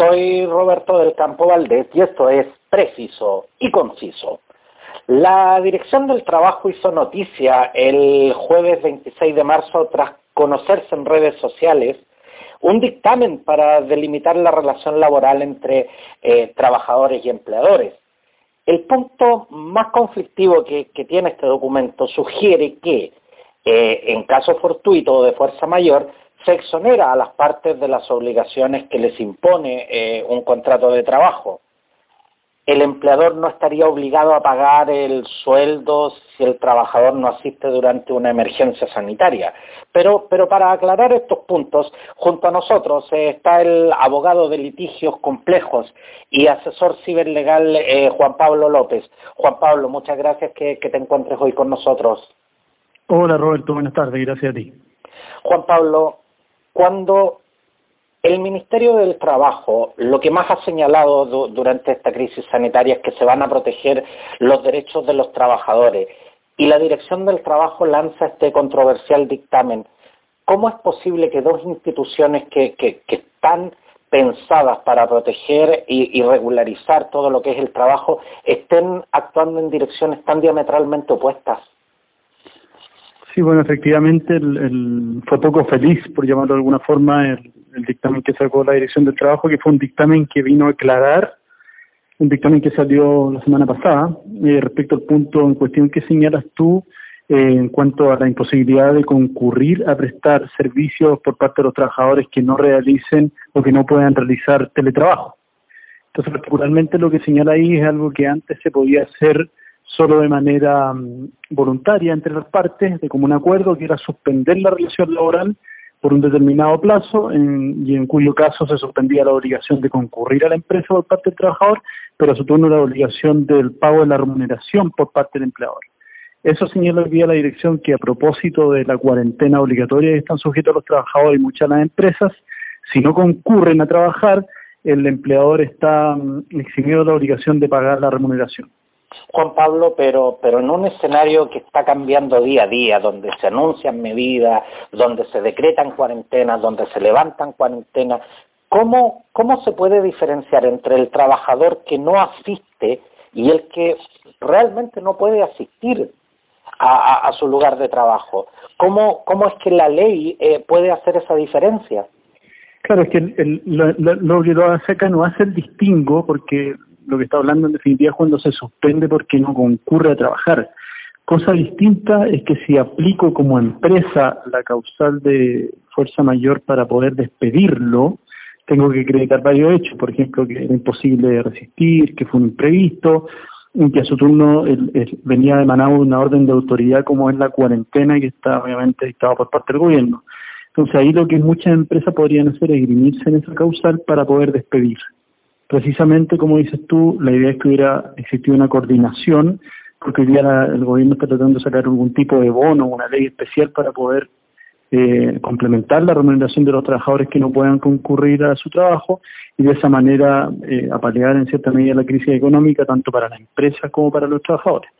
Soy Roberto del Campo Valdés y esto es preciso y conciso. La Dirección del Trabajo hizo noticia el jueves 26 de marzo tras conocerse en redes sociales un dictamen para delimitar la relación laboral entre eh, trabajadores y empleadores. El punto más conflictivo que, tiene este documento sugiere que, eh, en caso fortuito o de fuerza mayor, se exonera a las partes de las obligaciones que les impone eh, un contrato de trabajo. El empleador no estaría obligado a pagar el sueldo si el trabajador no asiste durante una emergencia sanitaria. Pero, pero para aclarar estos puntos, junto a nosotros eh, está el abogado de litigios complejos y asesor ciberlegal eh, Juan Pablo López. Juan Pablo, muchas gracias que, que te encuentres hoy con nosotros. Hola Roberto, buenas tardes, gracias a ti. Juan Pablo, cuando el Ministerio del Trabajo lo que más ha señalado durante esta crisis sanitaria es que se van a proteger los derechos de los trabajadores y la Dirección del Trabajo lanza este controversial dictamen. ¿Cómo es posible que dos instituciones que, están pensadas para proteger y, regularizar todo lo que es el trabajo estén actuando en direcciones tan diametralmente opuestas? Sí, bueno, efectivamente fue poco feliz, por llamarlo de alguna forma, el, dictamen que sacó la Dirección del Trabajo, que fue un dictamen que vino a aclarar, un dictamen que salió la semana pasada, eh, respecto al punto en cuestión que señalas tú, eh, en cuanto a la imposibilidad de concurrir a prestar servicios por parte de los trabajadores que no realicen o que no puedan realizar teletrabajo. Entonces, particularmente lo que señala ahí es algo que antes se podía hacer solo de manera mm, voluntaria entre las partes, de común acuerdo, que era suspender la relación laboral por un determinado plazo y en cuyo caso se suspendía la obligación de concurrir a la empresa por parte del trabajador, pero a su turno la obligación del pago de la remuneración por parte del empleador. Eso señala hoy día la dirección que a propósito de la cuarentena obligatoria que están sujetos los trabajadores y muchas de las empresas, si no concurren a trabajar, el empleador está mm, eximido de la obligación de pagar la remuneración. Juan Pablo, pero, pero en un escenario que está cambiando día a día, donde se anuncian medidas, donde se decretan cuarentenas, donde se levantan cuarentenas, ¿cómo, ¿cómo se puede diferenciar entre el trabajador que no asiste y el que realmente no puede asistir a, su lugar de trabajo? ¿Cómo, cómo es que la ley eh, puede hacer esa diferencia? Claro, es que el, lo, que lo acá no hace el distingo, porque lo que está hablando en definitiva es cuando se suspende porque no concurre a trabajar. Cosa distinta es que si aplico como empresa la causal de fuerza mayor para poder despedirlo, tengo que acreditar varios hechos, por ejemplo, que era imposible resistir, que fue un imprevisto, que a su turno venía de una orden de autoridad como es la cuarentena que está obviamente dictada por parte del gobierno. Entonces ahí lo que muchas empresas podrían hacer es grimirse en esa causal para poder despedir precisamente como dices tú, la idea es que hubiera existido una coordinación, porque hoy día el gobierno está tratando de sacar algún tipo de bono, una ley especial para poder eh, complementar la remuneración de los trabajadores que no puedan concurrir a su trabajo y de esa manera eh, apalear en cierta medida la crisis económica tanto para la empresa como para los trabajadores.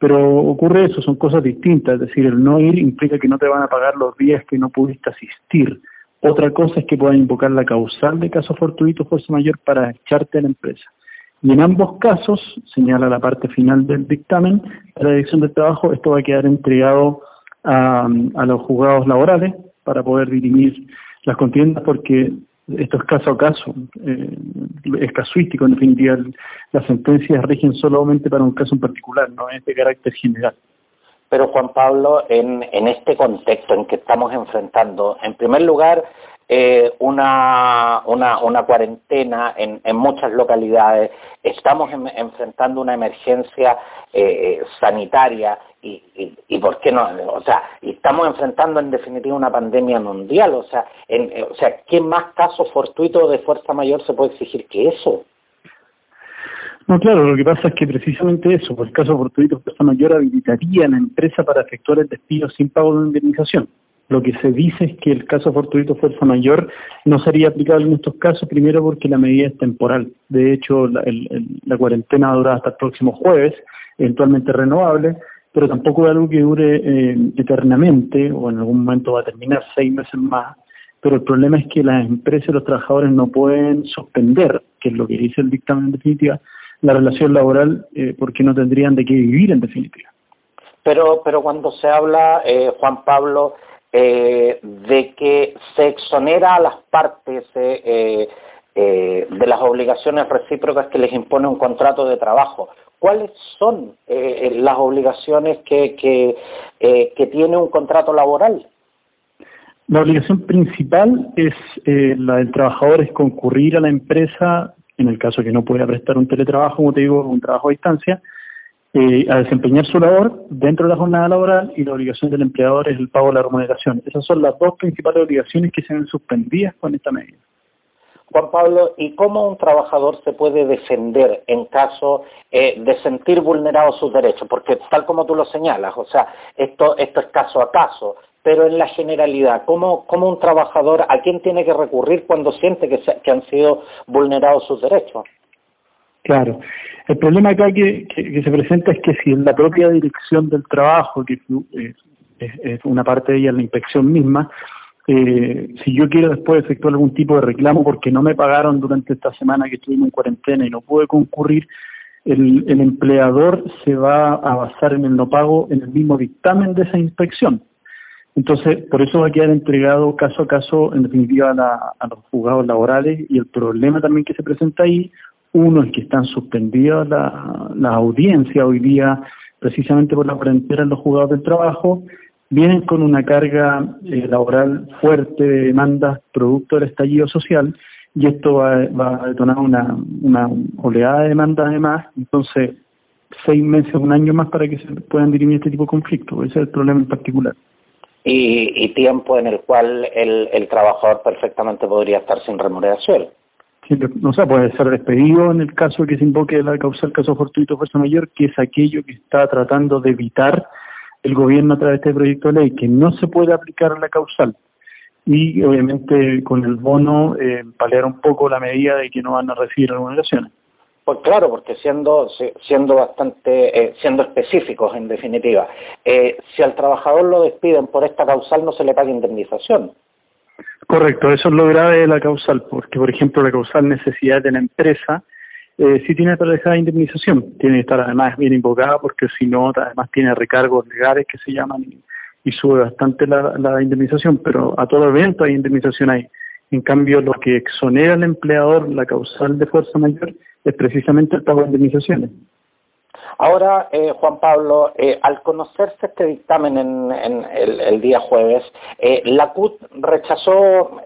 Pero ocurre eso, son cosas distintas, es decir, el no ir implica que no te van a pagar los días que no pudiste asistir. Otra cosa es que puedan invocar la causal de caso fortuito fuerza mayor para echarte a la empresa. Y en ambos casos, señala la parte final del dictamen, la Dirección del Trabajo, esto va a quedar entregado a, los juzgados laborales para poder dirimir las contiendas porque esto es caso a caso, eh, es casuístico en definitiva, las sentencias rigen solamente para un caso en particular, no es de carácter general. Pero Juan Pablo, en, este contexto en que estamos enfrentando, en primer lugar, eh, una, cuarentena en, muchas localidades, estamos enfrentando una emergencia eh, sanitaria y, por qué no, o sea, estamos enfrentando en definitiva una pandemia mundial, o sea, o sea, ¿qué más caso fortuito de fuerza mayor se puede exigir que eso? No, claro, lo que pasa es que precisamente eso, por el caso fortuito, fuerza mayor habilitaría a la empresa para efectuar el despido sin pago de indemnización. Lo que se dice es que el caso fortuito fuerza mayor no sería aplicable en estos casos, primero porque la medida es temporal. De hecho, la, la cuarentena dura hasta el próximo jueves, eventualmente renovable, pero tampoco es algo que dure eh, eternamente o en algún momento va a terminar seis meses más pero el problema es que las empresas y los trabajadores no pueden suspender, que es lo que dice el dictamen en definitiva, la relación laboral eh, porque no tendrían de qué vivir en definitiva. Pero, pero cuando se habla, eh, Juan Pablo, eh, de que se exonera a las partes de las obligaciones recíprocas que les impone un contrato de trabajo, ¿cuáles son las obligaciones que, que, que tiene un contrato laboral? La obligación principal es la del trabajador es concurrir a la empresa en el caso que no pueda prestar un teletrabajo, como te digo, un trabajo a distancia, eh, a desempeñar su labor dentro de la jornada laboral y la obligación del empleador es el pago de la remuneración. Esas son las dos principales obligaciones que se ven suspendidas con esta medida. Juan Pablo, ¿y cómo un trabajador se puede defender en caso eh, de sentir vulnerados sus derechos? Porque tal como tú lo señalas, o sea, esto, esto es caso a caso pero en la generalidad, ¿cómo, cómo un trabajador, a quién tiene que recurrir cuando siente que, han sido vulnerados sus derechos? Claro. El problema acá que, se presenta es que si en la propia dirección del trabajo, que es, una parte de ella la inspección misma, eh, si yo quiero después efectuar algún tipo de reclamo porque no me pagaron durante esta semana que estuvimos en cuarentena y no pude concurrir, el empleador se va a basar en el no pago en el mismo dictamen de esa inspección. Entonces, por eso va a quedar entregado caso a caso, en definitiva, a, los juzgados laborales y el problema también que se presenta ahí, uno es que están suspendidas las audiencias hoy día precisamente por la cuarentena en los juzgados del trabajo, vienen con una carga eh, laboral fuerte de demandas producto del estallido social y esto va, a detonar una, una oleada de demandas además, entonces seis meses, un año más para que se puedan dirimir este tipo de conflictos, ese es el problema en particular y, tiempo en el cual el, trabajador perfectamente podría estar sin remuneración. Sí, o puede ser despedido en el caso que se invoque la causal caso fortuito fuerza mayor, que es aquello que está tratando de evitar el gobierno a través de este proyecto de ley, que no se puede aplicar la causal. Y obviamente con el bono eh, paliar un poco la medida de que no van a recibir remuneraciones. Pues claro, porque siendo siendo bastante eh, siendo específicos en definitiva, eh, si al trabajador lo despiden por esta causal no se le paga indemnización. Correcto, eso es lo grave de la causal, porque por ejemplo la causal necesidad de la empresa eh, sí tiene para indemnización, tiene que estar además bien invocada porque si no además tiene recargos legales que se llaman y, sube bastante la, la indemnización, pero a todo evento hay indemnización ahí. En cambio, lo que exonera al empleador la causal de fuerza mayor es precisamente el pago de indemnizaciones. Ahora, eh, Juan Pablo, eh, al conocerse este dictamen en, el, día jueves, eh, la CUT rechazó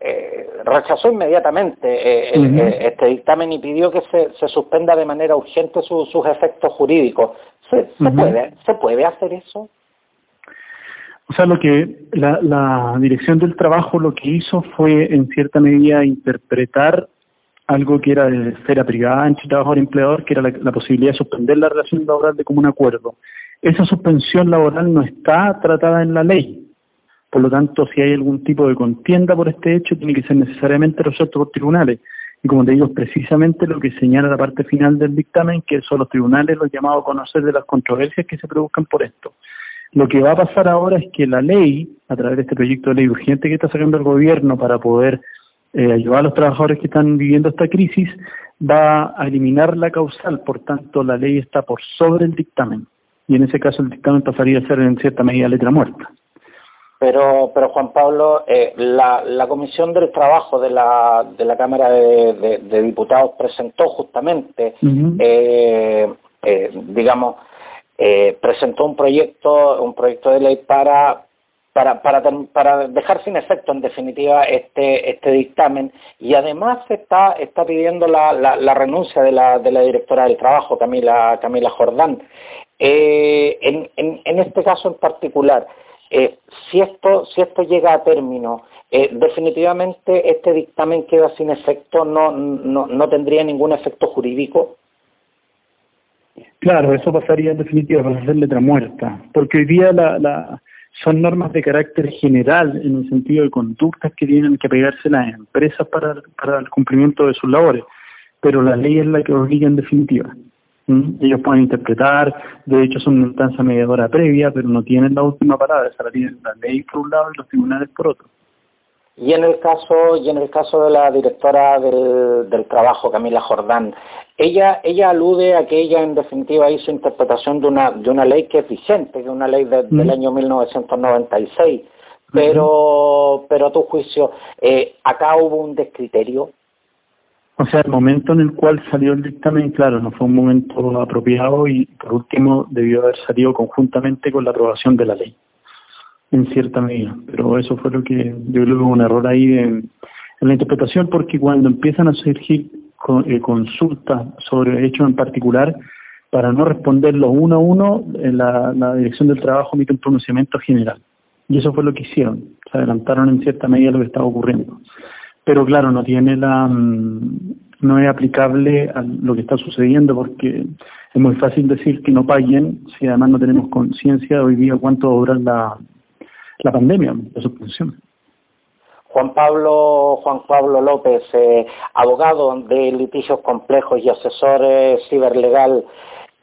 rechazó inmediatamente este dictamen y pidió que se, suspenda de manera urgente sus efectos jurídicos. ¿Se, puede, ¿Se puede hacer eso? O sea, lo que la, la Dirección del Trabajo lo que hizo fue, en cierta medida, interpretar algo que era de esfera privada entre trabajador y empleador, que era la, posibilidad de suspender la relación laboral de común acuerdo. Esa suspensión laboral no está tratada en la ley. Por lo tanto, si hay algún tipo de contienda por este hecho, tiene que ser necesariamente resuelto por tribunales. Y como te digo, es precisamente lo que señala la parte final del dictamen, que son los tribunales los llamados a conocer de las controversias que se produzcan por esto. Lo que va a pasar ahora es que la ley, a través de este proyecto de ley urgente que está sacando el gobierno para poder eh, ayudar a los trabajadores que están viviendo esta crisis, va a eliminar la causal, por tanto la ley está por sobre el dictamen y en ese caso el dictamen pasaría a ser en cierta medida letra muerta. Pero, pero Juan Pablo, eh, la, la, Comisión del Trabajo de la, de la Cámara de, Diputados presentó justamente, eh, eh, digamos, presentó un proyecto, un proyecto de ley para para, para, para dejar sin efecto en definitiva este, este dictamen y además está, está pidiendo la, la, renuncia de la, de la directora del trabajo, Camila, Camila Jordán. Eh, en, en, en, este caso en particular, eh, si, esto, si esto llega a término, eh, definitivamente este dictamen queda sin efecto, no, no, no tendría ningún efecto jurídico. Claro, eso pasaría en definitiva para hacer letra muerta, porque hoy día la, la son normas de carácter general en el sentido de conductas que tienen que pegarse las empresas para, para el cumplimiento de sus labores, pero la ley es la que obliga en definitiva. Ellos pueden interpretar, de hecho son una instancia mediadora previa, pero no tienen la última palabra, esa la tienen la ley por un lado y los tribunales por otro. Y en el caso, y en el caso de la directora del, del trabajo, Camila Jordán, ella, ella alude a que ella en definitiva hizo interpretación de una, de una ley que es vigente, que es una ley del año 1996. Pero, pero a tu juicio, eh, acá hubo un descriterio. O sea, el momento en el cual salió el dictamen, claro, no fue un momento apropiado y por último debió haber salido conjuntamente con la aprobación de la ley en cierta medida, pero eso fue lo que yo creo que un error ahí en, la interpretación porque cuando empiezan a surgir eh, consultas sobre hechos en particular, para no responderlos uno a uno, en la, Dirección del Trabajo emite un pronunciamiento general. Y eso fue lo que hicieron, se adelantaron en cierta medida lo que estaba ocurriendo. Pero claro, no tiene la mm, no es aplicable a lo que está sucediendo porque es muy fácil decir que no paguen si además no tenemos conciencia hoy día cuánto va la, la pandemia, la suspensión. Juan Pablo, Juan Pablo López, eh, abogado de litigios complejos y asesor ciberlegal,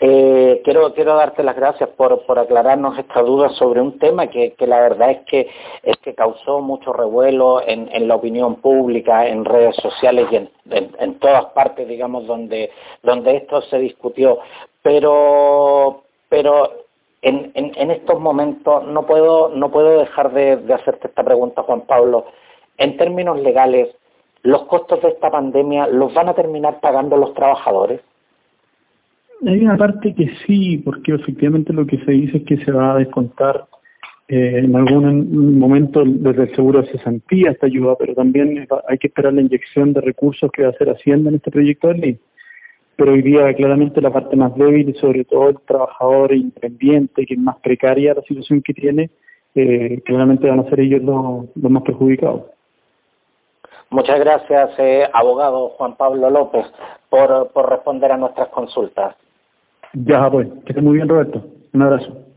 eh, quiero, quiero darte las gracias por, por aclararnos esta duda sobre un tema que, que la verdad es que, es que causó mucho revuelo en, en la opinión pública, en redes sociales y en, en, todas partes, digamos, donde, donde esto se discutió. Pero, pero en, estos momentos no puedo, no puedo dejar de, hacerte esta pregunta, Juan Pablo. En términos legales, ¿los costos de esta pandemia los van a terminar pagando los trabajadores? Hay una parte que sí, porque efectivamente lo que se dice es que se va a descontar eh, en algún momento desde el seguro de cesantía esta ayuda, pero también hay que esperar la inyección de recursos que va a hacer Hacienda en este proyecto de ley pero hoy día claramente la parte más débil y sobre todo el trabajador independiente, que es más precaria la situación que tiene, eh, claramente van a ser ellos los, más perjudicados. Muchas gracias, eh, abogado Juan Pablo López, por, por responder a nuestras consultas. Ya, pues, que esté muy bien, Roberto. Un abrazo.